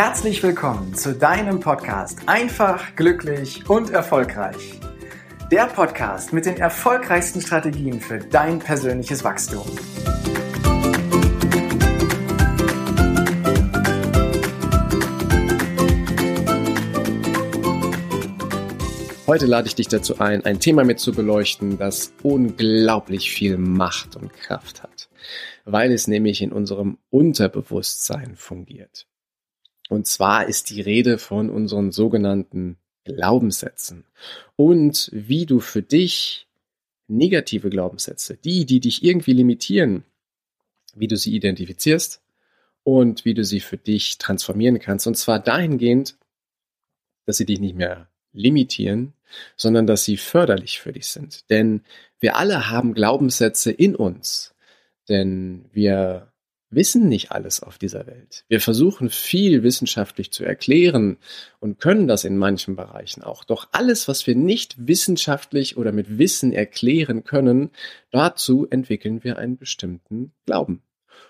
Herzlich willkommen zu deinem Podcast Einfach, glücklich und erfolgreich. Der Podcast mit den erfolgreichsten Strategien für dein persönliches Wachstum. Heute lade ich dich dazu ein, ein Thema mit zu beleuchten, das unglaublich viel Macht und Kraft hat, weil es nämlich in unserem Unterbewusstsein fungiert. Und zwar ist die Rede von unseren sogenannten Glaubenssätzen und wie du für dich negative Glaubenssätze, die, die dich irgendwie limitieren, wie du sie identifizierst und wie du sie für dich transformieren kannst. Und zwar dahingehend, dass sie dich nicht mehr limitieren, sondern dass sie förderlich für dich sind. Denn wir alle haben Glaubenssätze in uns. Denn wir wissen nicht alles auf dieser Welt. Wir versuchen viel wissenschaftlich zu erklären und können das in manchen Bereichen auch. Doch alles, was wir nicht wissenschaftlich oder mit Wissen erklären können, dazu entwickeln wir einen bestimmten Glauben.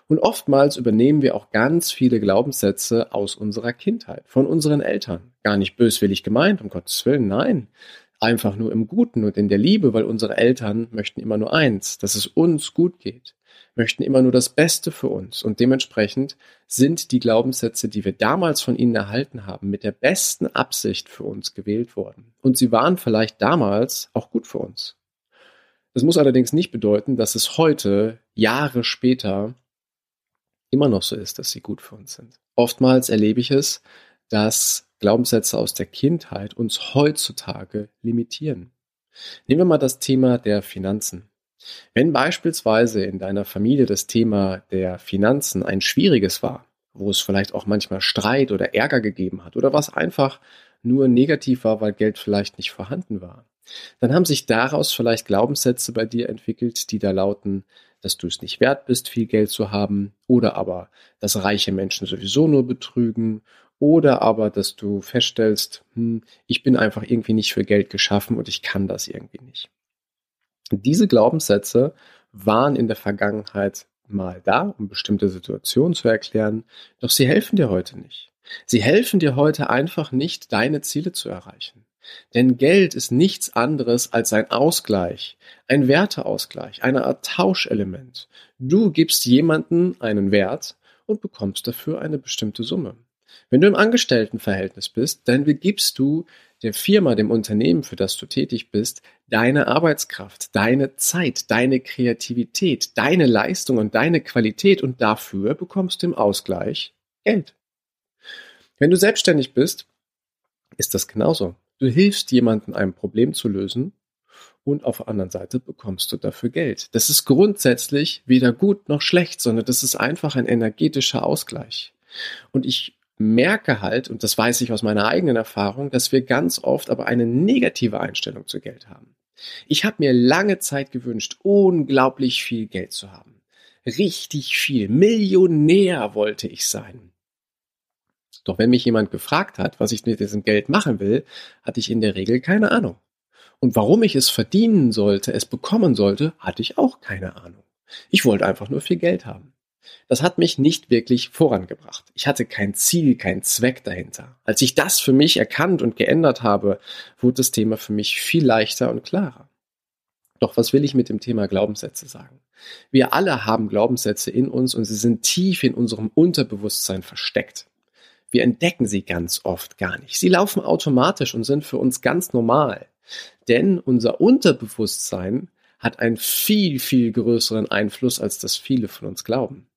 Und oftmals übernehmen wir auch ganz viele Glaubenssätze aus unserer Kindheit, von unseren Eltern. Gar nicht böswillig gemeint, um Gottes Willen, nein. Einfach nur im Guten und in der Liebe, weil unsere Eltern möchten immer nur eins, dass es uns gut geht, möchten immer nur das Beste für uns. Und dementsprechend sind die Glaubenssätze, die wir damals von ihnen erhalten haben, mit der besten Absicht für uns gewählt worden. Und sie waren vielleicht damals auch gut für uns. Das muss allerdings nicht bedeuten, dass es heute, Jahre später, immer noch so ist, dass sie gut für uns sind. Oftmals erlebe ich es, dass Glaubenssätze aus der Kindheit uns heutzutage limitieren. Nehmen wir mal das Thema der Finanzen. Wenn beispielsweise in deiner Familie das Thema der Finanzen ein schwieriges war, wo es vielleicht auch manchmal Streit oder Ärger gegeben hat oder was einfach nur negativ war, weil Geld vielleicht nicht vorhanden war, dann haben sich daraus vielleicht Glaubenssätze bei dir entwickelt, die da lauten, dass du es nicht wert bist, viel Geld zu haben, oder aber, dass reiche Menschen sowieso nur betrügen, oder aber, dass du feststellst, hm, ich bin einfach irgendwie nicht für Geld geschaffen und ich kann das irgendwie nicht. Diese Glaubenssätze waren in der Vergangenheit mal da, um bestimmte Situationen zu erklären, doch sie helfen dir heute nicht. Sie helfen dir heute einfach nicht, deine Ziele zu erreichen. Denn Geld ist nichts anderes als ein Ausgleich, ein Werteausgleich, eine Art Tauschelement. Du gibst jemanden einen Wert und bekommst dafür eine bestimmte Summe. Wenn du im Angestelltenverhältnis bist, dann gibst du der Firma, dem Unternehmen, für das du tätig bist, deine Arbeitskraft, deine Zeit, deine Kreativität, deine Leistung und deine Qualität und dafür bekommst du im Ausgleich Geld. Wenn du selbstständig bist, ist das genauso. Du hilfst jemandem, ein Problem zu lösen und auf der anderen Seite bekommst du dafür Geld. Das ist grundsätzlich weder gut noch schlecht, sondern das ist einfach ein energetischer Ausgleich. Und ich merke halt, und das weiß ich aus meiner eigenen Erfahrung, dass wir ganz oft aber eine negative Einstellung zu Geld haben. Ich habe mir lange Zeit gewünscht, unglaublich viel Geld zu haben. Richtig viel. Millionär wollte ich sein. Doch wenn mich jemand gefragt hat, was ich mit diesem Geld machen will, hatte ich in der Regel keine Ahnung. Und warum ich es verdienen sollte, es bekommen sollte, hatte ich auch keine Ahnung. Ich wollte einfach nur viel Geld haben. Das hat mich nicht wirklich vorangebracht. Ich hatte kein Ziel, keinen Zweck dahinter. Als ich das für mich erkannt und geändert habe, wurde das Thema für mich viel leichter und klarer. Doch was will ich mit dem Thema Glaubenssätze sagen? Wir alle haben Glaubenssätze in uns und sie sind tief in unserem Unterbewusstsein versteckt. Wir entdecken sie ganz oft gar nicht. Sie laufen automatisch und sind für uns ganz normal. Denn unser Unterbewusstsein hat einen viel, viel größeren Einfluss, als das viele von uns glauben.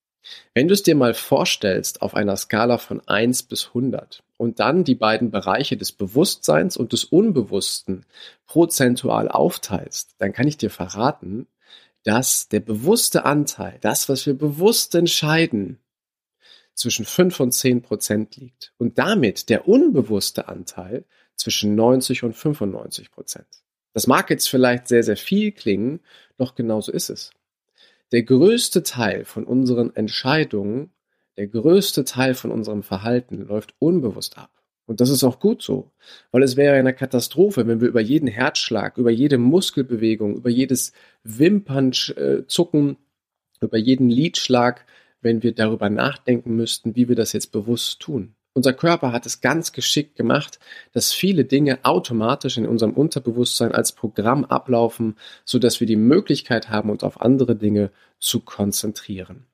Wenn du es dir mal vorstellst auf einer Skala von 1 bis 100 und dann die beiden Bereiche des Bewusstseins und des Unbewussten prozentual aufteilst, dann kann ich dir verraten, dass der bewusste Anteil, das, was wir bewusst entscheiden, zwischen 5 und 10 Prozent liegt und damit der unbewusste Anteil zwischen 90 und 95 Prozent. Das mag jetzt vielleicht sehr, sehr viel klingen, doch genauso ist es. Der größte Teil von unseren Entscheidungen, der größte Teil von unserem Verhalten läuft unbewusst ab. Und das ist auch gut so, weil es wäre eine Katastrophe, wenn wir über jeden Herzschlag, über jede Muskelbewegung, über jedes Wimpernzucken, über jeden Lidschlag wenn wir darüber nachdenken müssten, wie wir das jetzt bewusst tun. Unser Körper hat es ganz geschickt gemacht, dass viele Dinge automatisch in unserem Unterbewusstsein als Programm ablaufen, so dass wir die Möglichkeit haben, uns auf andere Dinge zu konzentrieren.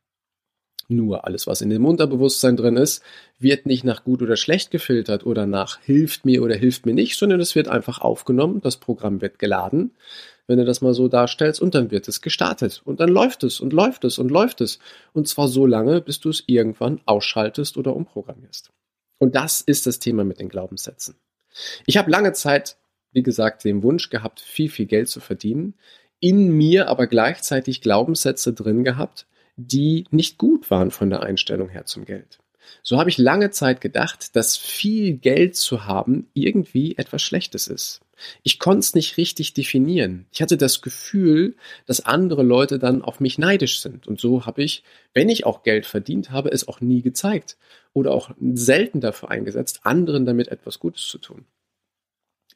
Nur alles, was in dem Unterbewusstsein drin ist, wird nicht nach gut oder schlecht gefiltert oder nach hilft mir oder hilft mir nicht, sondern es wird einfach aufgenommen, das Programm wird geladen, wenn du das mal so darstellst, und dann wird es gestartet. Und dann läuft es und läuft es und läuft es. Und zwar so lange, bis du es irgendwann ausschaltest oder umprogrammierst. Und das ist das Thema mit den Glaubenssätzen. Ich habe lange Zeit, wie gesagt, den Wunsch gehabt, viel, viel Geld zu verdienen, in mir aber gleichzeitig Glaubenssätze drin gehabt, die nicht gut waren von der Einstellung her zum Geld. So habe ich lange Zeit gedacht, dass viel Geld zu haben irgendwie etwas Schlechtes ist. Ich konnte es nicht richtig definieren. Ich hatte das Gefühl, dass andere Leute dann auf mich neidisch sind. Und so habe ich, wenn ich auch Geld verdient habe, es auch nie gezeigt oder auch selten dafür eingesetzt, anderen damit etwas Gutes zu tun.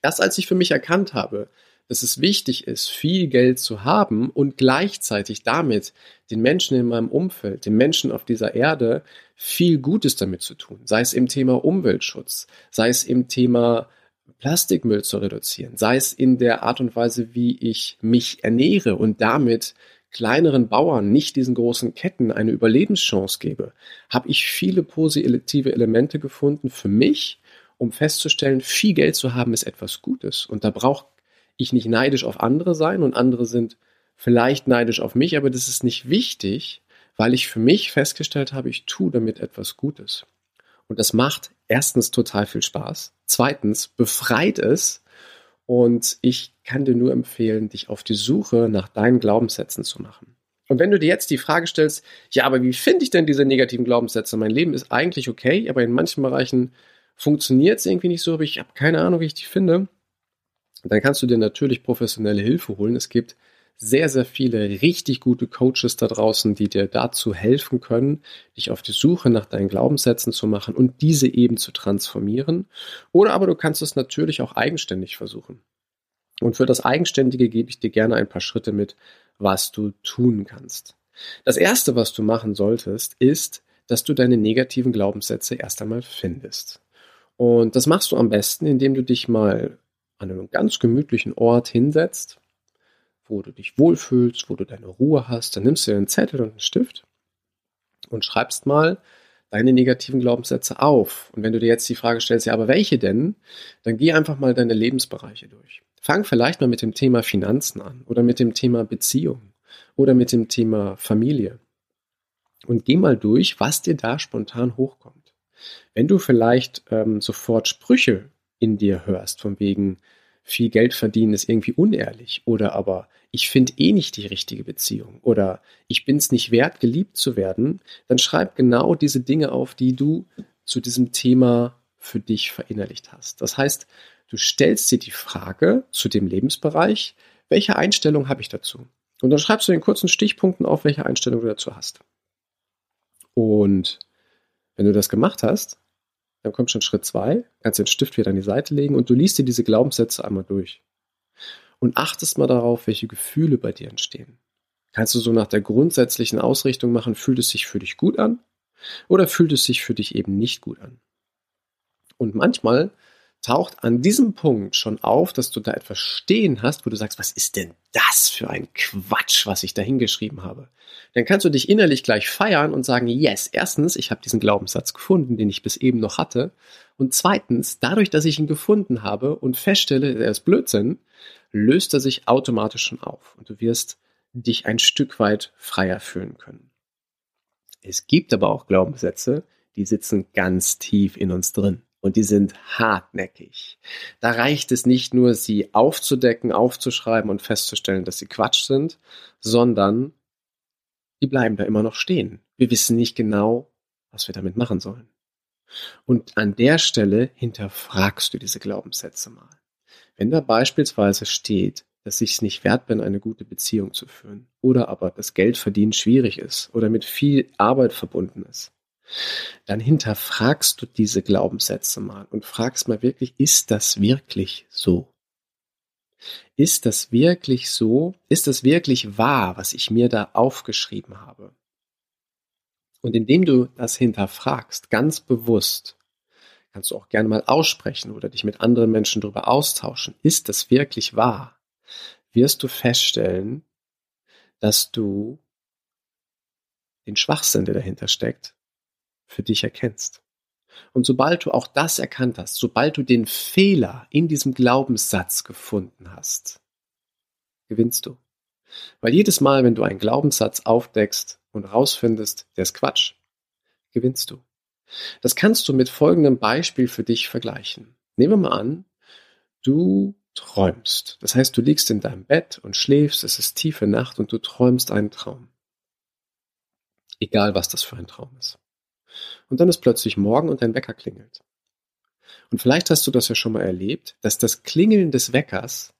Erst als ich für mich erkannt habe, dass es wichtig ist, viel Geld zu haben und gleichzeitig damit den Menschen in meinem Umfeld, den Menschen auf dieser Erde viel Gutes damit zu tun, sei es im Thema Umweltschutz, sei es im Thema Plastikmüll zu reduzieren, sei es in der Art und Weise, wie ich mich ernähre und damit kleineren Bauern, nicht diesen großen Ketten eine Überlebenschance gebe, habe ich viele positive Elemente gefunden für mich, um festzustellen, viel Geld zu haben ist etwas Gutes. Und da brauche ich nicht neidisch auf andere sein und andere sind vielleicht neidisch auf mich, aber das ist nicht wichtig, weil ich für mich festgestellt habe, ich tue damit etwas Gutes. Und das macht erstens total viel Spaß, zweitens befreit es und ich kann dir nur empfehlen, dich auf die Suche nach deinen Glaubenssätzen zu machen. Und wenn du dir jetzt die Frage stellst, ja, aber wie finde ich denn diese negativen Glaubenssätze? Mein Leben ist eigentlich okay, aber in manchen Bereichen funktioniert es irgendwie nicht so, aber ich habe keine Ahnung, wie ich die finde. Dann kannst du dir natürlich professionelle Hilfe holen. Es gibt sehr, sehr viele richtig gute Coaches da draußen, die dir dazu helfen können, dich auf die Suche nach deinen Glaubenssätzen zu machen und diese eben zu transformieren. Oder aber du kannst es natürlich auch eigenständig versuchen. Und für das Eigenständige gebe ich dir gerne ein paar Schritte mit, was du tun kannst. Das erste, was du machen solltest, ist, dass du deine negativen Glaubenssätze erst einmal findest. Und das machst du am besten, indem du dich mal an einem ganz gemütlichen Ort hinsetzt wo du dich wohlfühlst, wo du deine Ruhe hast, dann nimmst du dir einen Zettel und einen Stift und schreibst mal deine negativen Glaubenssätze auf. Und wenn du dir jetzt die Frage stellst, ja, aber welche denn? Dann geh einfach mal deine Lebensbereiche durch. Fang vielleicht mal mit dem Thema Finanzen an oder mit dem Thema Beziehung oder mit dem Thema Familie. Und geh mal durch, was dir da spontan hochkommt. Wenn du vielleicht ähm, sofort Sprüche in dir hörst, von wegen, viel Geld verdienen ist irgendwie unehrlich oder aber ich finde eh nicht die richtige Beziehung oder ich bin es nicht wert, geliebt zu werden, dann schreib genau diese Dinge auf, die du zu diesem Thema für dich verinnerlicht hast. Das heißt, du stellst dir die Frage zu dem Lebensbereich, welche Einstellung habe ich dazu? Und dann schreibst du in kurzen Stichpunkten auf, welche Einstellung du dazu hast. Und wenn du das gemacht hast, dann kommt schon Schritt zwei, kannst den Stift wieder an die Seite legen und du liest dir diese Glaubenssätze einmal durch. Und achtest mal darauf, welche Gefühle bei dir entstehen. Kannst du so nach der grundsätzlichen Ausrichtung machen, fühlt es sich für dich gut an oder fühlt es sich für dich eben nicht gut an? Und manchmal taucht an diesem Punkt schon auf, dass du da etwas stehen hast, wo du sagst, was ist denn das für ein Quatsch, was ich da hingeschrieben habe? Dann kannst du dich innerlich gleich feiern und sagen, yes, erstens, ich habe diesen Glaubenssatz gefunden, den ich bis eben noch hatte. Und zweitens, dadurch, dass ich ihn gefunden habe und feststelle, er ist Blödsinn, löst er sich automatisch schon auf und du wirst dich ein Stück weit freier fühlen können. Es gibt aber auch Glaubenssätze, die sitzen ganz tief in uns drin und die sind hartnäckig. Da reicht es nicht nur, sie aufzudecken, aufzuschreiben und festzustellen, dass sie Quatsch sind, sondern die bleiben da immer noch stehen. Wir wissen nicht genau, was wir damit machen sollen. Und an der Stelle hinterfragst du diese Glaubenssätze mal. Wenn da beispielsweise steht, dass ich es nicht wert bin, eine gute Beziehung zu führen, oder aber das Geldverdienen schwierig ist oder mit viel Arbeit verbunden ist, dann hinterfragst du diese Glaubenssätze mal und fragst mal wirklich, ist das wirklich so? Ist das wirklich so? Ist das wirklich wahr, was ich mir da aufgeschrieben habe? Und indem du das hinterfragst, ganz bewusst, kannst du auch gerne mal aussprechen oder dich mit anderen Menschen darüber austauschen. Ist das wirklich wahr? Wirst du feststellen, dass du den Schwachsinn, der dahinter steckt, für dich erkennst. Und sobald du auch das erkannt hast, sobald du den Fehler in diesem Glaubenssatz gefunden hast, gewinnst du. Weil jedes Mal, wenn du einen Glaubenssatz aufdeckst und rausfindest, der ist Quatsch, gewinnst du. Das kannst du mit folgendem Beispiel für dich vergleichen. Nehmen wir mal an, du träumst. Das heißt, du liegst in deinem Bett und schläfst, es ist tiefe Nacht und du träumst einen Traum. Egal, was das für ein Traum ist. Und dann ist plötzlich morgen und dein Wecker klingelt. Und vielleicht hast du das ja schon mal erlebt, dass das Klingeln des Weckers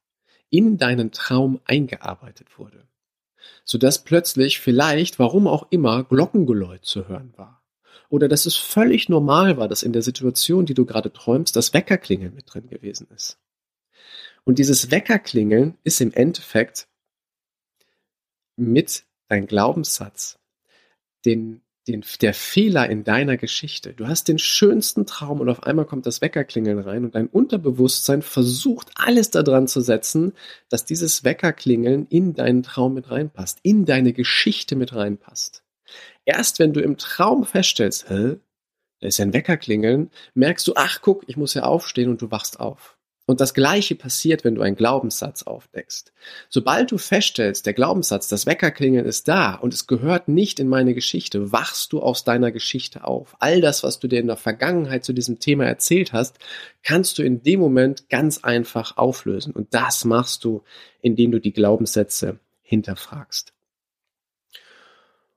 in deinen Traum eingearbeitet wurde. Sodass plötzlich vielleicht, warum auch immer, Glockengeläut zu hören war. Oder dass es völlig normal war, dass in der Situation, die du gerade träumst, das Weckerklingeln mit drin gewesen ist. Und dieses Weckerklingeln ist im Endeffekt mit dein Glaubenssatz, den, den, der Fehler in deiner Geschichte. Du hast den schönsten Traum und auf einmal kommt das Weckerklingeln rein und dein Unterbewusstsein versucht alles daran zu setzen, dass dieses Weckerklingeln in deinen Traum mit reinpasst, in deine Geschichte mit reinpasst. Erst wenn du im Traum feststellst, hä, da ist ja ein Weckerklingeln, merkst du, ach guck, ich muss ja aufstehen und du wachst auf. Und das Gleiche passiert, wenn du einen Glaubenssatz aufdeckst. Sobald du feststellst, der Glaubenssatz, das Weckerklingeln ist da und es gehört nicht in meine Geschichte, wachst du aus deiner Geschichte auf. All das, was du dir in der Vergangenheit zu diesem Thema erzählt hast, kannst du in dem Moment ganz einfach auflösen. Und das machst du, indem du die Glaubenssätze hinterfragst.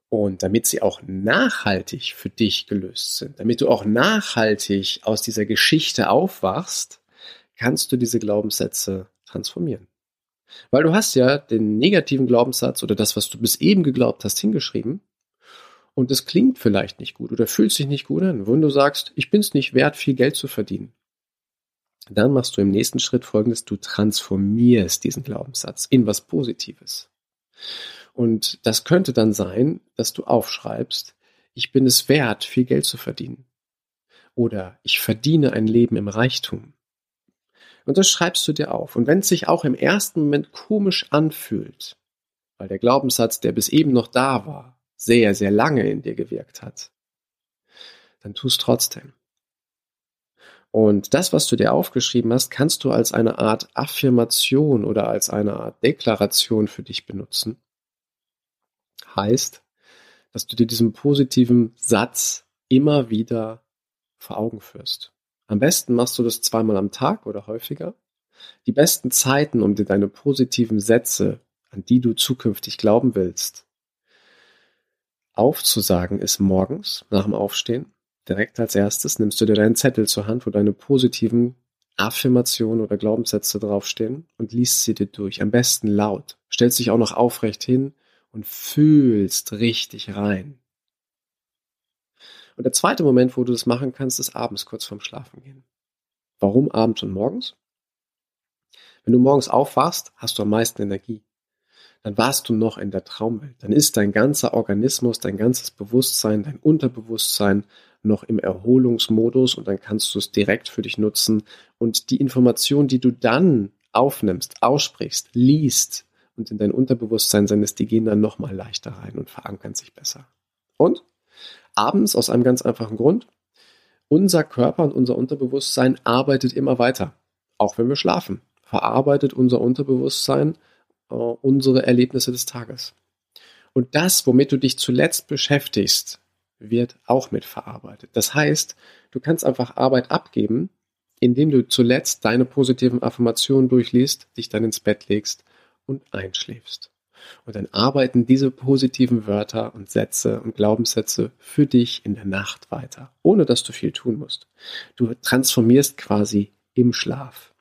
Und damit sie auch nachhaltig für dich gelöst sind, damit du auch nachhaltig aus dieser Geschichte aufwachst, kannst du diese Glaubenssätze transformieren. Weil du hast ja den negativen Glaubenssatz oder das, was du bis eben geglaubt hast, hingeschrieben. Und es klingt vielleicht nicht gut oder fühlt sich nicht gut an. Wenn du sagst, ich bin es nicht wert, viel Geld zu verdienen, dann machst du im nächsten Schritt folgendes, du transformierst diesen Glaubenssatz in was Positives. Und das könnte dann sein, dass du aufschreibst, ich bin es wert, viel Geld zu verdienen. Oder ich verdiene ein Leben im Reichtum. Und das schreibst du dir auf. Und wenn es sich auch im ersten Moment komisch anfühlt, weil der Glaubenssatz, der bis eben noch da war, sehr, sehr lange in dir gewirkt hat, dann tust trotzdem. Und das, was du dir aufgeschrieben hast, kannst du als eine Art Affirmation oder als eine Art Deklaration für dich benutzen. Heißt, dass du dir diesen positiven Satz immer wieder vor Augen führst. Am besten machst du das zweimal am Tag oder häufiger. Die besten Zeiten, um dir deine positiven Sätze, an die du zukünftig glauben willst, aufzusagen, ist morgens nach dem Aufstehen. Direkt als erstes nimmst du dir deinen Zettel zur Hand, wo deine positiven Affirmationen oder Glaubenssätze draufstehen und liest sie dir durch. Am besten laut. Stellst dich auch noch aufrecht hin und fühlst richtig rein. Und der zweite Moment, wo du das machen kannst, ist abends kurz vorm Schlafen gehen. Warum abends und morgens? Wenn du morgens aufwachst, hast du am meisten Energie. Dann warst du noch in der Traumwelt. Dann ist dein ganzer Organismus, dein ganzes Bewusstsein, dein Unterbewusstsein noch im Erholungsmodus und dann kannst du es direkt für dich nutzen und die Information, die du dann aufnimmst, aussprichst, liest und in dein Unterbewusstsein sendest, die gehen dann nochmal leichter rein und verankern sich besser. Und Abends aus einem ganz einfachen Grund. Unser Körper und unser Unterbewusstsein arbeitet immer weiter, auch wenn wir schlafen. Verarbeitet unser Unterbewusstsein äh, unsere Erlebnisse des Tages. Und das, womit du dich zuletzt beschäftigst, wird auch mitverarbeitet. Das heißt, du kannst einfach Arbeit abgeben, indem du zuletzt deine positiven Affirmationen durchliest, dich dann ins Bett legst und einschläfst. Und dann arbeiten diese positiven Wörter und Sätze und Glaubenssätze für dich in der Nacht weiter, ohne dass du viel tun musst. Du transformierst quasi im Schlaf.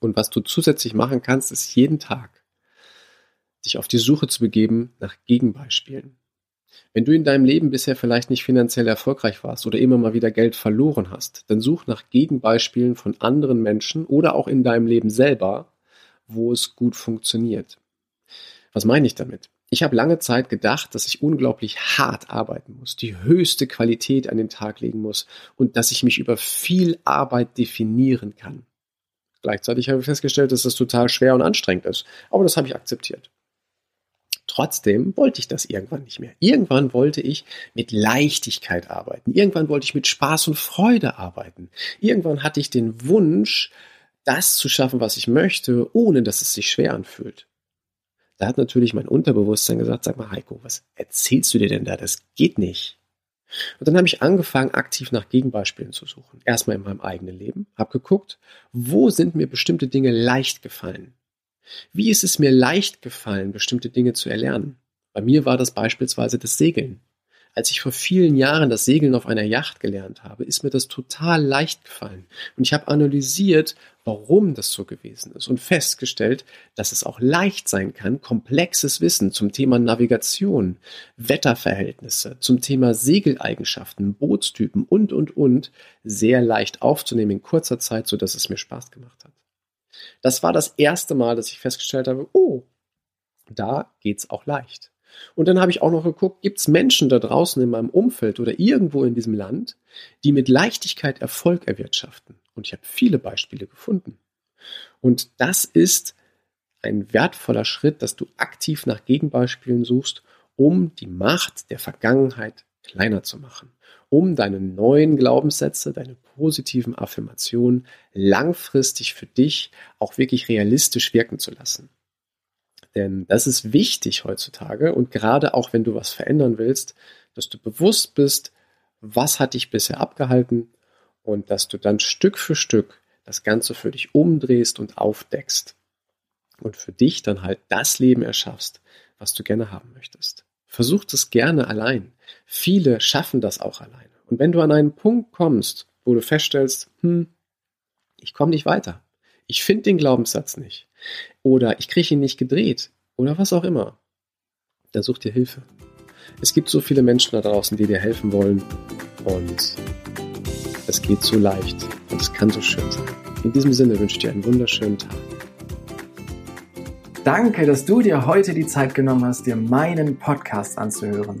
Und was du zusätzlich machen kannst, ist jeden Tag dich auf die Suche zu begeben nach Gegenbeispielen. Wenn du in deinem Leben bisher vielleicht nicht finanziell erfolgreich warst oder immer mal wieder Geld verloren hast, dann such nach Gegenbeispielen von anderen Menschen oder auch in deinem Leben selber, wo es gut funktioniert. Was meine ich damit? Ich habe lange Zeit gedacht, dass ich unglaublich hart arbeiten muss, die höchste Qualität an den Tag legen muss und dass ich mich über viel Arbeit definieren kann. Gleichzeitig habe ich festgestellt, dass das total schwer und anstrengend ist, aber das habe ich akzeptiert. Trotzdem wollte ich das irgendwann nicht mehr. Irgendwann wollte ich mit Leichtigkeit arbeiten. Irgendwann wollte ich mit Spaß und Freude arbeiten. Irgendwann hatte ich den Wunsch, das zu schaffen, was ich möchte, ohne dass es sich schwer anfühlt. Da hat natürlich mein Unterbewusstsein gesagt, sag mal Heiko, was erzählst du dir denn da? Das geht nicht. Und dann habe ich angefangen, aktiv nach Gegenbeispielen zu suchen. Erstmal in meinem eigenen Leben, habe geguckt, wo sind mir bestimmte Dinge leicht gefallen? Wie ist es mir leicht gefallen, bestimmte Dinge zu erlernen? Bei mir war das beispielsweise das Segeln. Als ich vor vielen Jahren das Segeln auf einer Yacht gelernt habe, ist mir das total leicht gefallen. Und ich habe analysiert, warum das so gewesen ist und festgestellt, dass es auch leicht sein kann, komplexes Wissen zum Thema Navigation, Wetterverhältnisse, zum Thema Segeleigenschaften, Bootstypen und, und, und sehr leicht aufzunehmen in kurzer Zeit, so dass es mir Spaß gemacht hat. Das war das erste Mal, dass ich festgestellt habe, oh, da geht's auch leicht. Und dann habe ich auch noch geguckt, gibt es Menschen da draußen in meinem Umfeld oder irgendwo in diesem Land, die mit Leichtigkeit Erfolg erwirtschaften. Und ich habe viele Beispiele gefunden. Und das ist ein wertvoller Schritt, dass du aktiv nach Gegenbeispielen suchst, um die Macht der Vergangenheit kleiner zu machen, um deine neuen Glaubenssätze, deine positiven Affirmationen langfristig für dich auch wirklich realistisch wirken zu lassen. Denn das ist wichtig heutzutage und gerade auch wenn du was verändern willst, dass du bewusst bist, was hat dich bisher abgehalten und dass du dann Stück für Stück das Ganze für dich umdrehst und aufdeckst und für dich dann halt das Leben erschaffst, was du gerne haben möchtest. Versuch es gerne allein. Viele schaffen das auch alleine. Und wenn du an einen Punkt kommst, wo du feststellst, hm, ich komme nicht weiter, ich finde den Glaubenssatz nicht, oder ich kriege ihn nicht gedreht oder was auch immer, dann such dir Hilfe. Es gibt so viele Menschen da draußen, die dir helfen wollen und es geht so leicht und es kann so schön sein. In diesem Sinne wünsche ich dir einen wunderschönen Tag. Danke, dass du dir heute die Zeit genommen hast, dir meinen Podcast anzuhören.